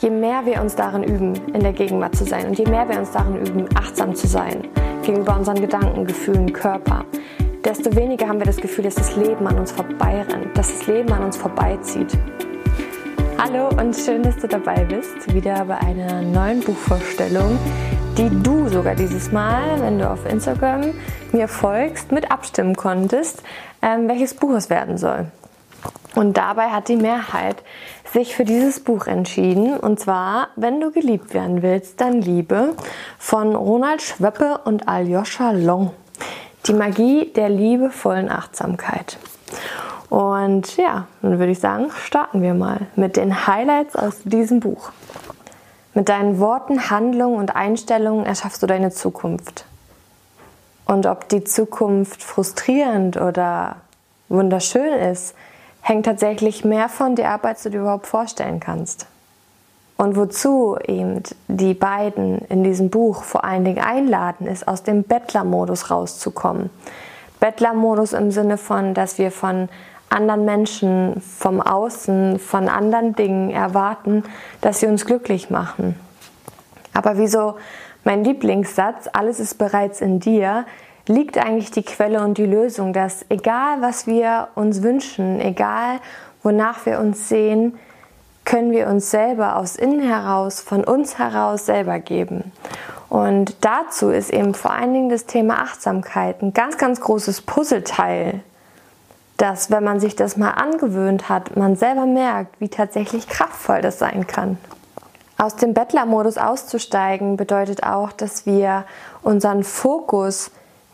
je mehr wir uns darin üben, in der Gegenwart zu sein und je mehr wir uns darin üben, achtsam zu sein gegenüber unseren Gedanken, Gefühlen, Körper, desto weniger haben wir das Gefühl, dass das Leben an uns vorbeirennt, dass das Leben an uns vorbeizieht. Hallo und schön, dass du dabei bist, wieder bei einer neuen Buchvorstellung, die du sogar dieses Mal, wenn du auf Instagram mir folgst, mit abstimmen konntest, ähm, welches Buch es werden soll. Und dabei hat die Mehrheit sich für dieses Buch entschieden. Und zwar, wenn du geliebt werden willst, dann Liebe von Ronald Schwöppe und Aljoscha Long. Die Magie der liebevollen Achtsamkeit. Und ja, dann würde ich sagen, starten wir mal mit den Highlights aus diesem Buch. Mit deinen Worten, Handlungen und Einstellungen erschaffst du deine Zukunft. Und ob die Zukunft frustrierend oder wunderschön ist, hängt tatsächlich mehr von dir ab, als du dir überhaupt vorstellen kannst. Und wozu eben die beiden in diesem Buch vor allen Dingen einladen, ist aus dem Bettlermodus rauszukommen. Bettlermodus im Sinne von, dass wir von anderen Menschen, vom Außen, von anderen Dingen erwarten, dass sie uns glücklich machen. Aber wieso mein Lieblingssatz, alles ist bereits in dir, liegt eigentlich die Quelle und die Lösung, dass egal was wir uns wünschen, egal wonach wir uns sehen, können wir uns selber aus innen heraus, von uns heraus selber geben. Und dazu ist eben vor allen Dingen das Thema Achtsamkeit ein ganz, ganz großes Puzzleteil, dass wenn man sich das mal angewöhnt hat, man selber merkt, wie tatsächlich kraftvoll das sein kann. Aus dem Bettlermodus auszusteigen bedeutet auch, dass wir unseren Fokus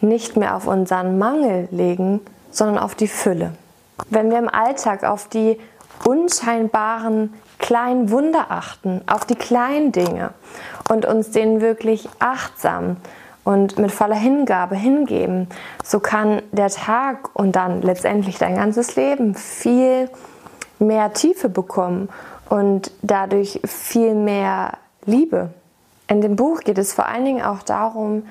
nicht mehr auf unseren Mangel legen, sondern auf die Fülle. Wenn wir im Alltag auf die unscheinbaren kleinen Wunder achten, auf die kleinen Dinge und uns denen wirklich achtsam und mit voller Hingabe hingeben, so kann der Tag und dann letztendlich dein ganzes Leben viel mehr Tiefe bekommen und dadurch viel mehr Liebe. In dem Buch geht es vor allen Dingen auch darum,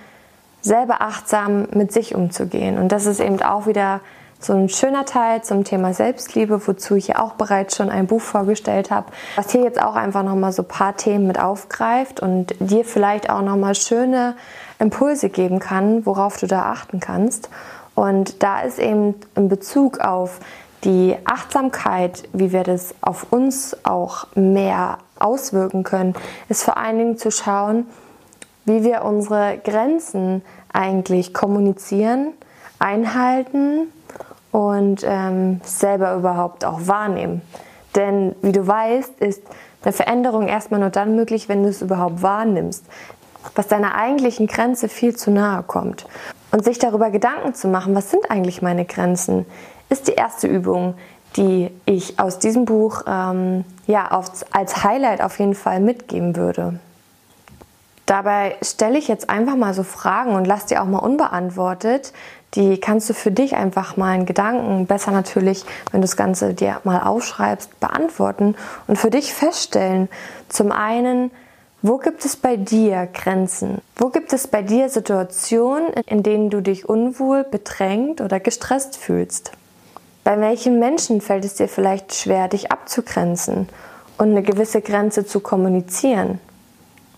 selber achtsam mit sich umzugehen. Und das ist eben auch wieder so ein schöner Teil zum Thema Selbstliebe, wozu ich ja auch bereits schon ein Buch vorgestellt habe, was hier jetzt auch einfach nochmal so ein paar Themen mit aufgreift und dir vielleicht auch nochmal schöne Impulse geben kann, worauf du da achten kannst. Und da ist eben in Bezug auf die Achtsamkeit, wie wir das auf uns auch mehr auswirken können, ist vor allen Dingen zu schauen, wie wir unsere Grenzen eigentlich kommunizieren, einhalten und ähm, selber überhaupt auch wahrnehmen. Denn wie du weißt, ist eine Veränderung erstmal nur dann möglich, wenn du es überhaupt wahrnimmst, was deiner eigentlichen Grenze viel zu nahe kommt. Und sich darüber Gedanken zu machen, was sind eigentlich meine Grenzen, ist die erste Übung, die ich aus diesem Buch ähm, ja, als Highlight auf jeden Fall mitgeben würde. Dabei stelle ich jetzt einfach mal so Fragen und lass die auch mal unbeantwortet. Die kannst du für dich einfach mal in Gedanken, besser natürlich, wenn du das Ganze dir mal aufschreibst, beantworten und für dich feststellen. Zum einen, wo gibt es bei dir Grenzen? Wo gibt es bei dir Situationen, in denen du dich unwohl, bedrängt oder gestresst fühlst? Bei welchen Menschen fällt es dir vielleicht schwer, dich abzugrenzen und eine gewisse Grenze zu kommunizieren?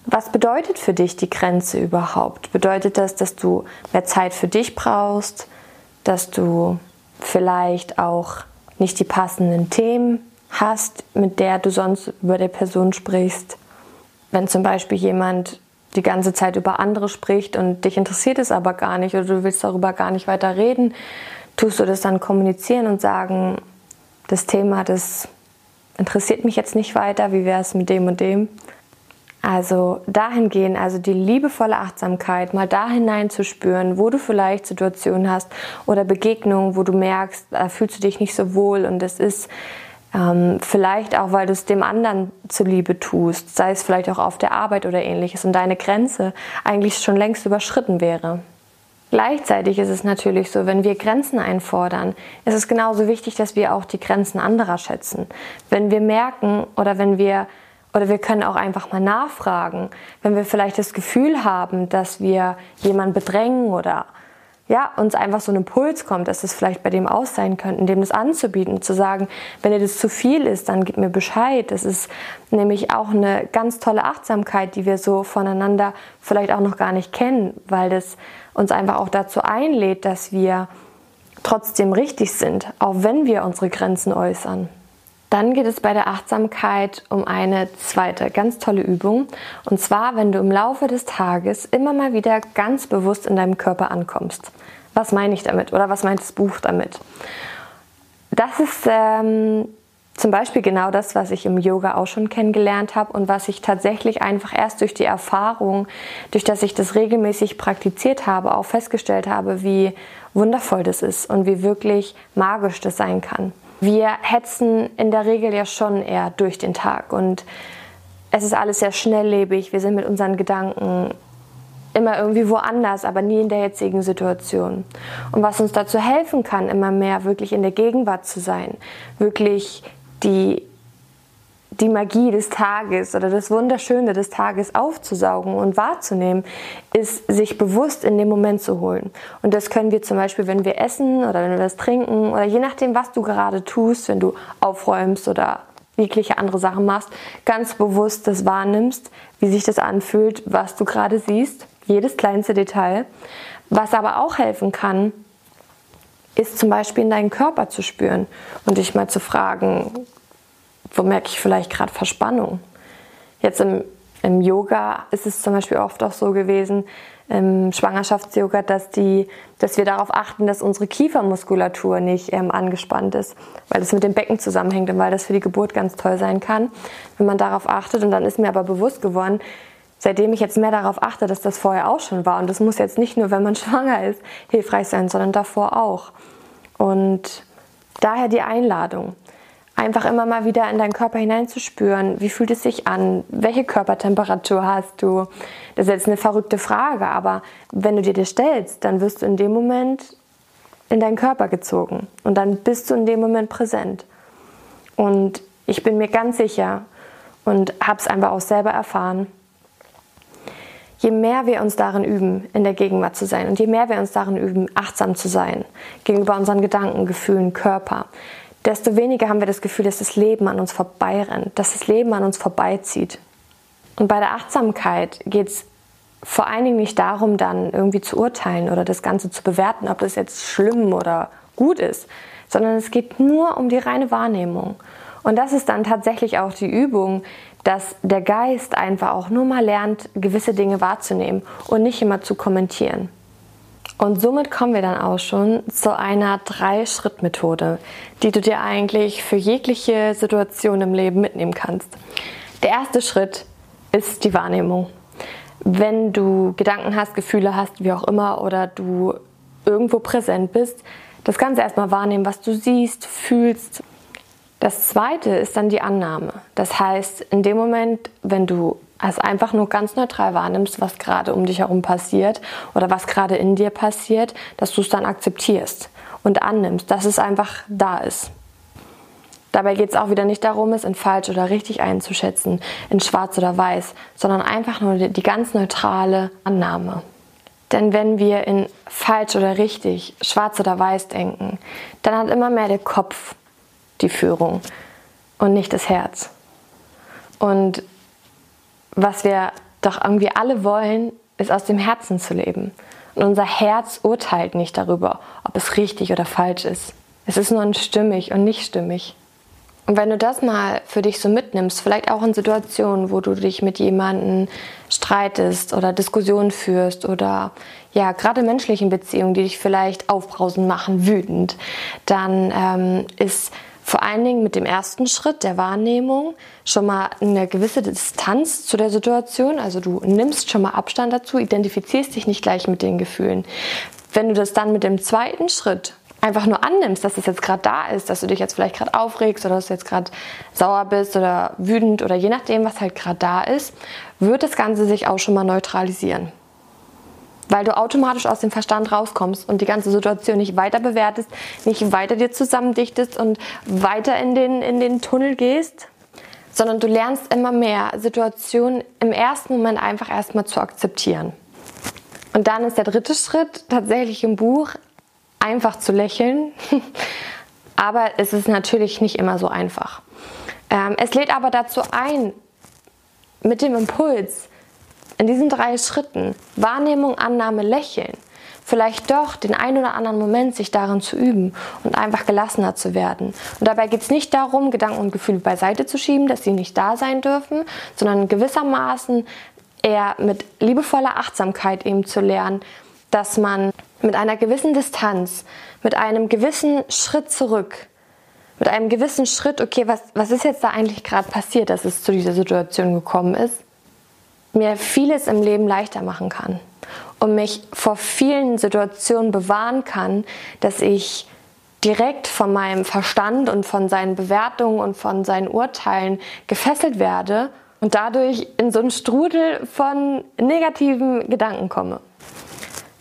Was bedeutet für dich die Grenze überhaupt? Bedeutet das, dass du mehr Zeit für dich brauchst, dass du vielleicht auch nicht die passenden Themen hast, mit der du sonst über der Person sprichst? Wenn zum Beispiel jemand die ganze Zeit über andere spricht und dich interessiert es aber gar nicht oder du willst darüber gar nicht weiter reden, tust du das dann kommunizieren und sagen, das Thema, das interessiert mich jetzt nicht weiter, wie wäre es mit dem und dem? Also dahin gehen, also die liebevolle Achtsamkeit, mal da hineinzuspüren, wo du vielleicht Situationen hast oder Begegnungen, wo du merkst, da fühlst du dich nicht so wohl und es ist ähm, vielleicht auch, weil du es dem anderen zuliebe tust, sei es vielleicht auch auf der Arbeit oder ähnliches und deine Grenze eigentlich schon längst überschritten wäre. Gleichzeitig ist es natürlich so, wenn wir Grenzen einfordern, ist es genauso wichtig, dass wir auch die Grenzen anderer schätzen. Wenn wir merken oder wenn wir oder wir können auch einfach mal nachfragen, wenn wir vielleicht das Gefühl haben, dass wir jemanden bedrängen oder ja, uns einfach so ein Impuls kommt, dass es vielleicht bei dem aus sein könnte, dem das anzubieten, zu sagen, wenn dir das zu viel ist, dann gib mir Bescheid. Das ist nämlich auch eine ganz tolle Achtsamkeit, die wir so voneinander vielleicht auch noch gar nicht kennen, weil das uns einfach auch dazu einlädt, dass wir trotzdem richtig sind, auch wenn wir unsere Grenzen äußern. Dann geht es bei der Achtsamkeit um eine zweite ganz tolle Übung. Und zwar, wenn du im Laufe des Tages immer mal wieder ganz bewusst in deinem Körper ankommst. Was meine ich damit oder was meint das Buch damit? Das ist ähm, zum Beispiel genau das, was ich im Yoga auch schon kennengelernt habe und was ich tatsächlich einfach erst durch die Erfahrung, durch das ich das regelmäßig praktiziert habe, auch festgestellt habe, wie wundervoll das ist und wie wirklich magisch das sein kann. Wir hetzen in der Regel ja schon eher durch den Tag und es ist alles sehr schnelllebig. Wir sind mit unseren Gedanken immer irgendwie woanders, aber nie in der jetzigen Situation. Und was uns dazu helfen kann, immer mehr wirklich in der Gegenwart zu sein, wirklich die die Magie des Tages oder das Wunderschöne des Tages aufzusaugen und wahrzunehmen, ist sich bewusst in den Moment zu holen. Und das können wir zum Beispiel, wenn wir essen oder wenn wir das trinken oder je nachdem, was du gerade tust, wenn du aufräumst oder jegliche andere Sachen machst, ganz bewusst das wahrnimmst, wie sich das anfühlt, was du gerade siehst, jedes kleinste Detail. Was aber auch helfen kann, ist zum Beispiel in deinen Körper zu spüren und dich mal zu fragen, wo merke ich vielleicht gerade Verspannung? Jetzt im, im Yoga ist es zum Beispiel oft auch so gewesen, im Schwangerschafts-Yoga, dass, dass wir darauf achten, dass unsere Kiefermuskulatur nicht ähm, angespannt ist, weil das mit dem Becken zusammenhängt und weil das für die Geburt ganz toll sein kann, wenn man darauf achtet. Und dann ist mir aber bewusst geworden, seitdem ich jetzt mehr darauf achte, dass das vorher auch schon war. Und das muss jetzt nicht nur, wenn man schwanger ist, hilfreich sein, sondern davor auch. Und daher die Einladung einfach immer mal wieder in deinen Körper hineinzuspüren. Wie fühlt es sich an? Welche Körpertemperatur hast du? Das ist jetzt eine verrückte Frage, aber wenn du dir das stellst, dann wirst du in dem Moment in deinen Körper gezogen und dann bist du in dem Moment präsent. Und ich bin mir ganz sicher und habe es einfach auch selber erfahren, je mehr wir uns darin üben, in der Gegenwart zu sein und je mehr wir uns darin üben, achtsam zu sein gegenüber unseren Gedanken, Gefühlen, Körper, desto weniger haben wir das Gefühl, dass das Leben an uns vorbeirennt, dass das Leben an uns vorbeizieht. Und bei der Achtsamkeit geht es vor allen Dingen nicht darum, dann irgendwie zu urteilen oder das Ganze zu bewerten, ob das jetzt schlimm oder gut ist, sondern es geht nur um die reine Wahrnehmung. Und das ist dann tatsächlich auch die Übung, dass der Geist einfach auch nur mal lernt, gewisse Dinge wahrzunehmen und nicht immer zu kommentieren. Und somit kommen wir dann auch schon zu einer Drei-Schritt-Methode, die du dir eigentlich für jegliche Situation im Leben mitnehmen kannst. Der erste Schritt ist die Wahrnehmung. Wenn du Gedanken hast, Gefühle hast, wie auch immer, oder du irgendwo präsent bist, das Ganze erstmal wahrnehmen, was du siehst, fühlst. Das zweite ist dann die Annahme. Das heißt, in dem Moment, wenn du also einfach nur ganz neutral wahrnimmst, was gerade um dich herum passiert oder was gerade in dir passiert, dass du es dann akzeptierst und annimmst, dass es einfach da ist. Dabei geht es auch wieder nicht darum, es in falsch oder richtig einzuschätzen, in schwarz oder weiß, sondern einfach nur die ganz neutrale Annahme. Denn wenn wir in falsch oder richtig, schwarz oder weiß denken, dann hat immer mehr der Kopf die Führung und nicht das Herz. Und was wir doch irgendwie alle wollen, ist aus dem Herzen zu leben. Und unser Herz urteilt nicht darüber, ob es richtig oder falsch ist. Es ist nur stimmig und nicht stimmig. Und wenn du das mal für dich so mitnimmst, vielleicht auch in Situationen, wo du dich mit jemandem streitest oder Diskussionen führst oder ja, gerade menschlichen Beziehungen, die dich vielleicht aufbrausen machen, wütend, dann ähm, ist vor allen Dingen mit dem ersten Schritt der Wahrnehmung schon mal eine gewisse Distanz zu der Situation. Also du nimmst schon mal Abstand dazu, identifizierst dich nicht gleich mit den Gefühlen. Wenn du das dann mit dem zweiten Schritt einfach nur annimmst, dass es jetzt gerade da ist, dass du dich jetzt vielleicht gerade aufregst oder dass du jetzt gerade sauer bist oder wütend oder je nachdem, was halt gerade da ist, wird das Ganze sich auch schon mal neutralisieren weil du automatisch aus dem Verstand rauskommst und die ganze Situation nicht weiter bewertest, nicht weiter dir zusammendichtest und weiter in den, in den Tunnel gehst, sondern du lernst immer mehr Situationen im ersten Moment einfach erstmal zu akzeptieren. Und dann ist der dritte Schritt tatsächlich im Buch einfach zu lächeln. aber es ist natürlich nicht immer so einfach. Ähm, es lädt aber dazu ein, mit dem Impuls, in diesen drei Schritten, Wahrnehmung, Annahme, Lächeln, vielleicht doch den einen oder anderen Moment sich darin zu üben und einfach gelassener zu werden. Und dabei geht es nicht darum, Gedanken und Gefühle beiseite zu schieben, dass sie nicht da sein dürfen, sondern gewissermaßen eher mit liebevoller Achtsamkeit eben zu lernen, dass man mit einer gewissen Distanz, mit einem gewissen Schritt zurück, mit einem gewissen Schritt, okay, was, was ist jetzt da eigentlich gerade passiert, dass es zu dieser Situation gekommen ist, mir vieles im Leben leichter machen kann und mich vor vielen Situationen bewahren kann, dass ich direkt von meinem Verstand und von seinen Bewertungen und von seinen Urteilen gefesselt werde und dadurch in so einen Strudel von negativen Gedanken komme.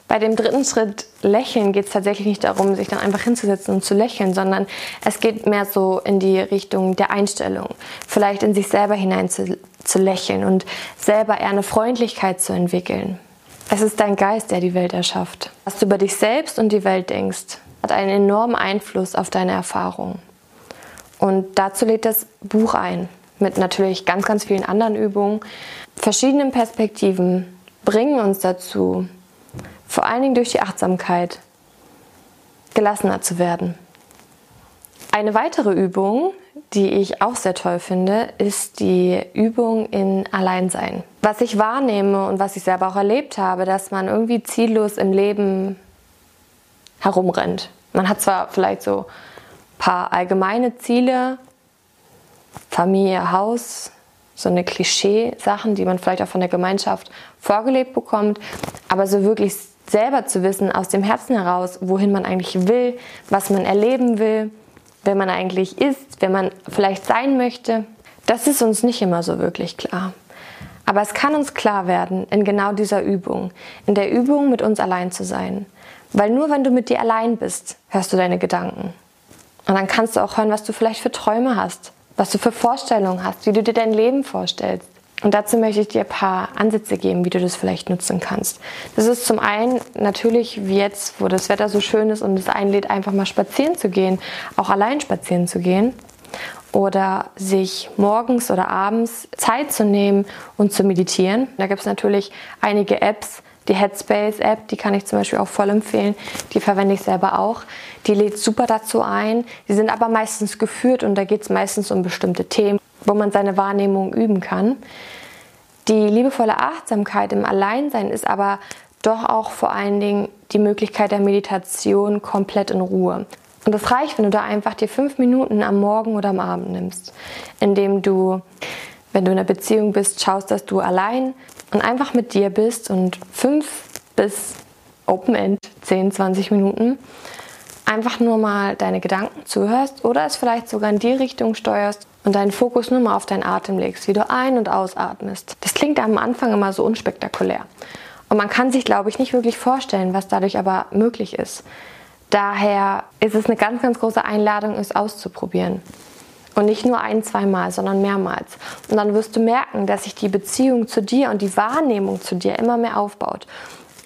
Bei dem dritten Schritt Lächeln geht es tatsächlich nicht darum, sich dann einfach hinzusetzen und zu lächeln, sondern es geht mehr so in die Richtung der Einstellung. Vielleicht in sich selber hinein zu lächeln und selber eher eine Freundlichkeit zu entwickeln. Es ist dein Geist, der die Welt erschafft. Was du über dich selbst und die Welt denkst, hat einen enormen Einfluss auf deine Erfahrung. Und dazu lädt das Buch ein, mit natürlich ganz, ganz vielen anderen Übungen. Verschiedene Perspektiven bringen uns dazu, vor allen Dingen durch die Achtsamkeit, gelassener zu werden. Eine weitere Übung, die ich auch sehr toll finde, ist die Übung in Alleinsein. Was ich wahrnehme und was ich selber auch erlebt habe, dass man irgendwie ziellos im Leben herumrennt. Man hat zwar vielleicht so ein paar allgemeine Ziele, Familie, Haus, so eine Klischee-Sachen, die man vielleicht auch von der Gemeinschaft vorgelebt bekommt, aber so wirklich selber zu wissen, aus dem Herzen heraus, wohin man eigentlich will, was man erleben will, wer man eigentlich ist, wer man vielleicht sein möchte, das ist uns nicht immer so wirklich klar. Aber es kann uns klar werden in genau dieser Übung, in der Übung mit uns allein zu sein. Weil nur wenn du mit dir allein bist, hörst du deine Gedanken. Und dann kannst du auch hören, was du vielleicht für Träume hast, was du für Vorstellungen hast, wie du dir dein Leben vorstellst. Und dazu möchte ich dir ein paar Ansätze geben, wie du das vielleicht nutzen kannst. Das ist zum einen natürlich wie jetzt, wo das Wetter so schön ist und es einlädt, einfach mal spazieren zu gehen, auch allein spazieren zu gehen. Oder sich morgens oder abends Zeit zu nehmen und zu meditieren. Da gibt es natürlich einige Apps, die Headspace-App, die kann ich zum Beispiel auch voll empfehlen. Die verwende ich selber auch. Die lädt super dazu ein. Die sind aber meistens geführt und da geht es meistens um bestimmte Themen wo man seine Wahrnehmung üben kann. Die liebevolle Achtsamkeit im Alleinsein ist aber doch auch vor allen Dingen die Möglichkeit der Meditation komplett in Ruhe. Und das reicht, wenn du da einfach dir fünf Minuten am Morgen oder am Abend nimmst, indem du, wenn du in einer Beziehung bist, schaust, dass du allein und einfach mit dir bist und fünf bis Open End, 10, 20 Minuten einfach nur mal deine Gedanken zuhörst oder es vielleicht sogar in die Richtung steuerst, und deinen Fokus nur mal auf deinen Atem legst, wie du ein- und ausatmest. Das klingt am Anfang immer so unspektakulär. Und man kann sich, glaube ich, nicht wirklich vorstellen, was dadurch aber möglich ist. Daher ist es eine ganz, ganz große Einladung, es auszuprobieren. Und nicht nur ein, zweimal, sondern mehrmals. Und dann wirst du merken, dass sich die Beziehung zu dir und die Wahrnehmung zu dir immer mehr aufbaut.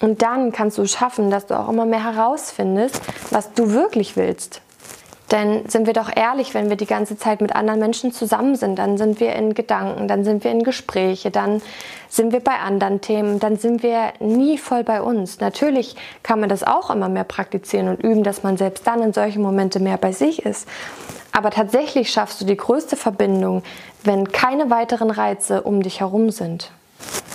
Und dann kannst du schaffen, dass du auch immer mehr herausfindest, was du wirklich willst. Denn sind wir doch ehrlich, wenn wir die ganze Zeit mit anderen Menschen zusammen sind, dann sind wir in Gedanken, dann sind wir in Gespräche, dann sind wir bei anderen Themen, dann sind wir nie voll bei uns. Natürlich kann man das auch immer mehr praktizieren und üben, dass man selbst dann in solchen Momente mehr bei sich ist. Aber tatsächlich schaffst du die größte Verbindung, wenn keine weiteren Reize um dich herum sind.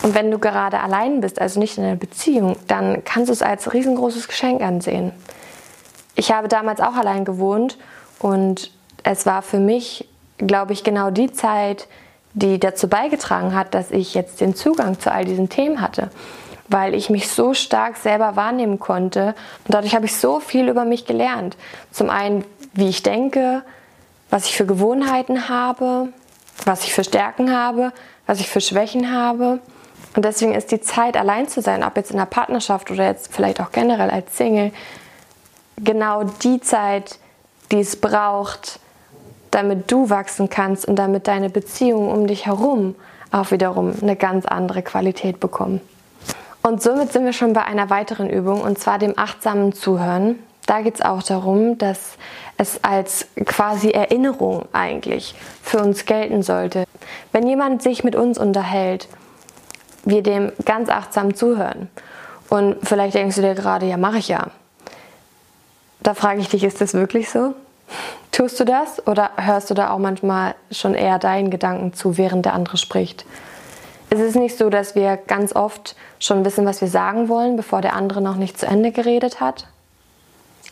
Und wenn du gerade allein bist, also nicht in einer Beziehung, dann kannst du es als riesengroßes Geschenk ansehen ich habe damals auch allein gewohnt und es war für mich, glaube ich, genau die Zeit, die dazu beigetragen hat, dass ich jetzt den Zugang zu all diesen Themen hatte, weil ich mich so stark selber wahrnehmen konnte und dadurch habe ich so viel über mich gelernt. Zum einen, wie ich denke, was ich für Gewohnheiten habe, was ich für Stärken habe, was ich für Schwächen habe. Und deswegen ist die Zeit, allein zu sein, ob jetzt in der Partnerschaft oder jetzt vielleicht auch generell als Single, genau die Zeit, die es braucht, damit du wachsen kannst und damit deine Beziehungen um dich herum auch wiederum eine ganz andere Qualität bekommen. Und somit sind wir schon bei einer weiteren Übung und zwar dem achtsamen Zuhören. Da geht es auch darum, dass es als quasi Erinnerung eigentlich für uns gelten sollte. Wenn jemand sich mit uns unterhält, wir dem ganz achtsam zuhören. Und vielleicht denkst du dir gerade, ja, mache ich ja. Da frage ich dich, ist das wirklich so? Tust du das oder hörst du da auch manchmal schon eher deinen Gedanken zu, während der andere spricht? Es ist nicht so, dass wir ganz oft schon wissen, was wir sagen wollen, bevor der andere noch nicht zu Ende geredet hat.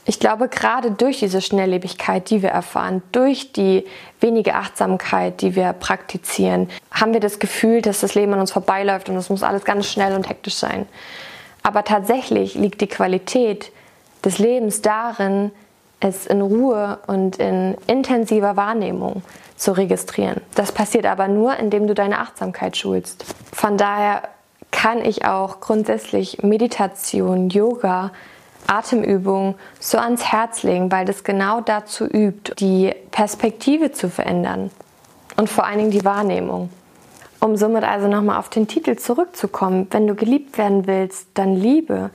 Ich glaube, gerade durch diese Schnelllebigkeit, die wir erfahren, durch die wenige Achtsamkeit, die wir praktizieren, haben wir das Gefühl, dass das Leben an uns vorbeiläuft und es muss alles ganz schnell und hektisch sein. Aber tatsächlich liegt die Qualität des Lebens darin, es in Ruhe und in intensiver Wahrnehmung zu registrieren. Das passiert aber nur, indem du deine Achtsamkeit schulst. Von daher kann ich auch grundsätzlich Meditation, Yoga, Atemübungen so ans Herz legen, weil das genau dazu übt, die Perspektive zu verändern und vor allen Dingen die Wahrnehmung. Um somit also nochmal auf den Titel zurückzukommen, wenn du geliebt werden willst, dann Liebe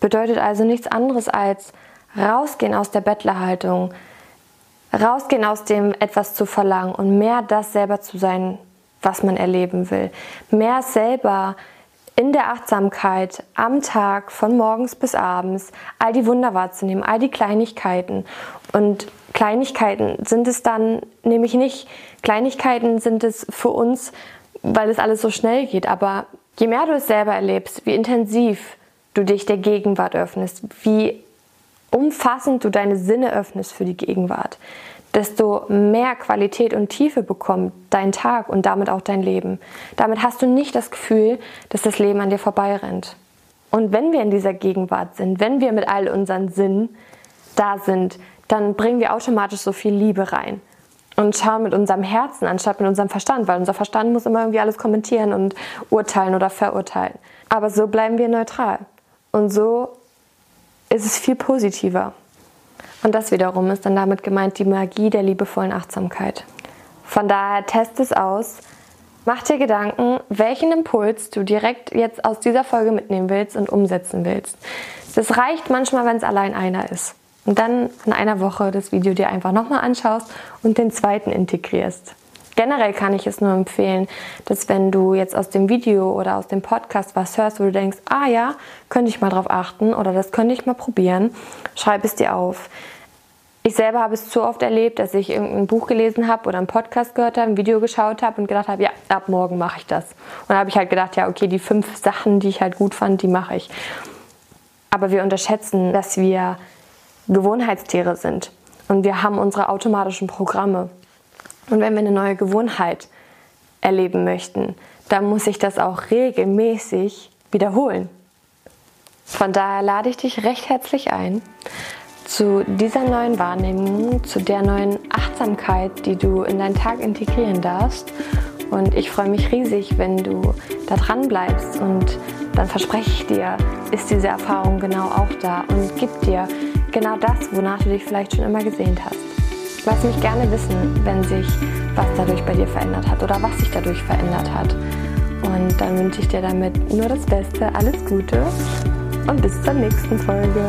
bedeutet also nichts anderes als rausgehen aus der Bettlerhaltung, rausgehen aus dem etwas zu verlangen und mehr das selber zu sein, was man erleben will. Mehr selber in der Achtsamkeit am Tag von morgens bis abends all die Wunder wahrzunehmen, all die Kleinigkeiten. Und Kleinigkeiten sind es dann nämlich nicht. Kleinigkeiten sind es für uns, weil es alles so schnell geht. Aber je mehr du es selber erlebst, wie intensiv du dich der Gegenwart öffnest, wie umfassend du deine Sinne öffnest für die Gegenwart, desto mehr Qualität und Tiefe bekommt dein Tag und damit auch dein Leben. Damit hast du nicht das Gefühl, dass das Leben an dir vorbeirennt. Und wenn wir in dieser Gegenwart sind, wenn wir mit all unseren Sinnen da sind, dann bringen wir automatisch so viel Liebe rein und schauen mit unserem Herzen anstatt mit unserem Verstand, weil unser Verstand muss immer irgendwie alles kommentieren und urteilen oder verurteilen. Aber so bleiben wir neutral. Und so ist es viel positiver. Und das wiederum ist dann damit gemeint die Magie der liebevollen Achtsamkeit. Von daher test es aus. Mach dir Gedanken, welchen Impuls du direkt jetzt aus dieser Folge mitnehmen willst und umsetzen willst. Das reicht manchmal, wenn es allein einer ist. Und dann in einer Woche das Video dir einfach nochmal anschaust und den zweiten integrierst. Generell kann ich es nur empfehlen, dass wenn du jetzt aus dem Video oder aus dem Podcast was hörst, wo du denkst, ah ja, könnte ich mal drauf achten oder das könnte ich mal probieren, schreib es dir auf. Ich selber habe es zu oft erlebt, dass ich irgendein Buch gelesen habe oder einen Podcast gehört habe, ein Video geschaut habe und gedacht habe, ja, ab morgen mache ich das. Und dann habe ich halt gedacht, ja, okay, die fünf Sachen, die ich halt gut fand, die mache ich. Aber wir unterschätzen, dass wir Gewohnheitstiere sind und wir haben unsere automatischen Programme. Und wenn wir eine neue Gewohnheit erleben möchten, dann muss ich das auch regelmäßig wiederholen. Von daher lade ich dich recht herzlich ein zu dieser neuen Wahrnehmung, zu der neuen Achtsamkeit, die du in deinen Tag integrieren darfst. Und ich freue mich riesig, wenn du da dran bleibst und dann verspreche ich dir, ist diese Erfahrung genau auch da und gibt dir genau das, wonach du dich vielleicht schon immer gesehnt hast. Lass mich gerne wissen, wenn sich was dadurch bei dir verändert hat oder was sich dadurch verändert hat. Und dann wünsche ich dir damit nur das Beste, alles Gute und bis zur nächsten Folge.